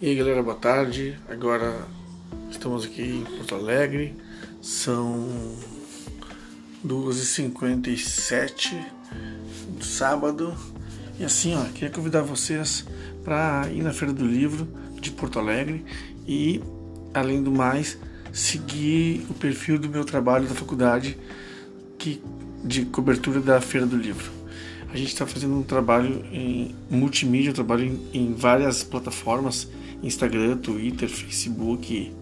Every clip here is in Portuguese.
E aí galera, boa tarde. Agora estamos aqui em Porto Alegre. São 2h57 do sábado. E assim, ó, queria convidar vocês para ir na Feira do Livro de Porto Alegre e, além do mais, seguir o perfil do meu trabalho da faculdade que, de cobertura da Feira do Livro. A gente está fazendo um trabalho em multimídia, um trabalho em, em várias plataformas Instagram, Twitter, Facebook,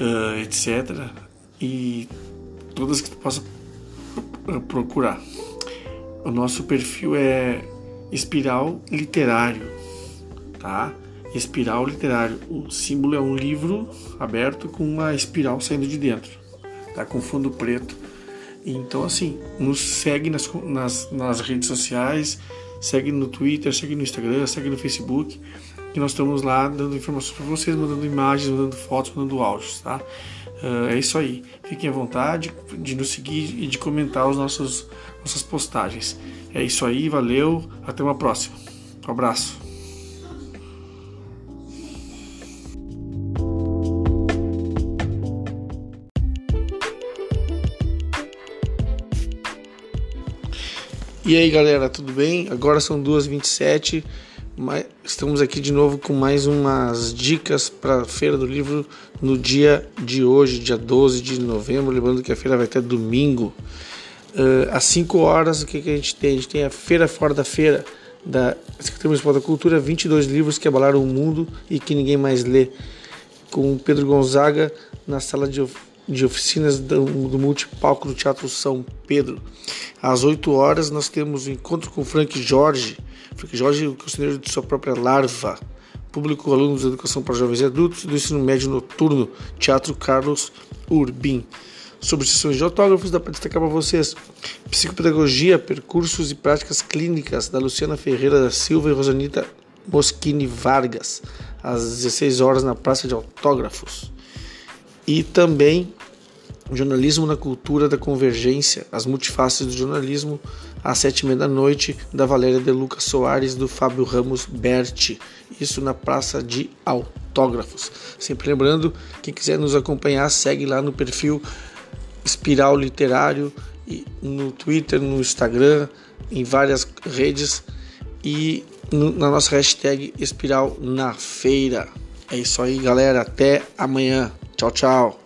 uh, etc. E todas que tu possa procurar. O nosso perfil é Espiral Literário, tá? Espiral Literário. O símbolo é um livro aberto com uma espiral saindo de dentro, tá? Com fundo preto. Então, assim, nos segue nas, nas, nas redes sociais, segue no Twitter, segue no Instagram, segue no Facebook que nós estamos lá dando informações para vocês, mandando imagens, mandando fotos, mandando áudios, tá? Uh, é isso aí. Fiquem à vontade de nos seguir e de comentar os nossos nossas postagens. É isso aí, valeu, até uma próxima. Um abraço. E aí galera, tudo bem? Agora são 2h27 Estamos aqui de novo com mais umas dicas para a Feira do Livro no dia de hoje, dia 12 de novembro. Lembrando que a feira vai até domingo. Uh, às 5 horas, o que, que a gente tem? A gente tem a Feira Fora da Feira, da Secretaria Municipal da Cultura, 22 livros que abalaram o mundo e que ninguém mais lê. Com Pedro Gonzaga na sala de, de oficinas do, Multipalco do Teatro São Pedro. Às 8 horas, nós temos o encontro com Frank Jorge Frank Jorge, o conselheiro de sua própria larva, público alunos de educação para jovens e adultos do ensino médio noturno, Teatro Carlos Urbim. Sobre sessões de autógrafos, dá para destacar para vocês Psicopedagogia, Percursos e Práticas Clínicas, da Luciana Ferreira da Silva e Rosanita Moschini Vargas, às 16 horas na Praça de Autógrafos. E também Jornalismo na Cultura da Convergência, as multifaces do jornalismo, às sete e meia da noite, da Valéria de Lucas Soares, do Fábio Ramos Berti. Isso na Praça de Autógrafos. Sempre lembrando, quem quiser nos acompanhar, segue lá no perfil Espiral Literário, no Twitter, no Instagram, em várias redes e na nossa hashtag Espiral na Feira. É isso aí, galera. Até amanhã. Tchau, tchau.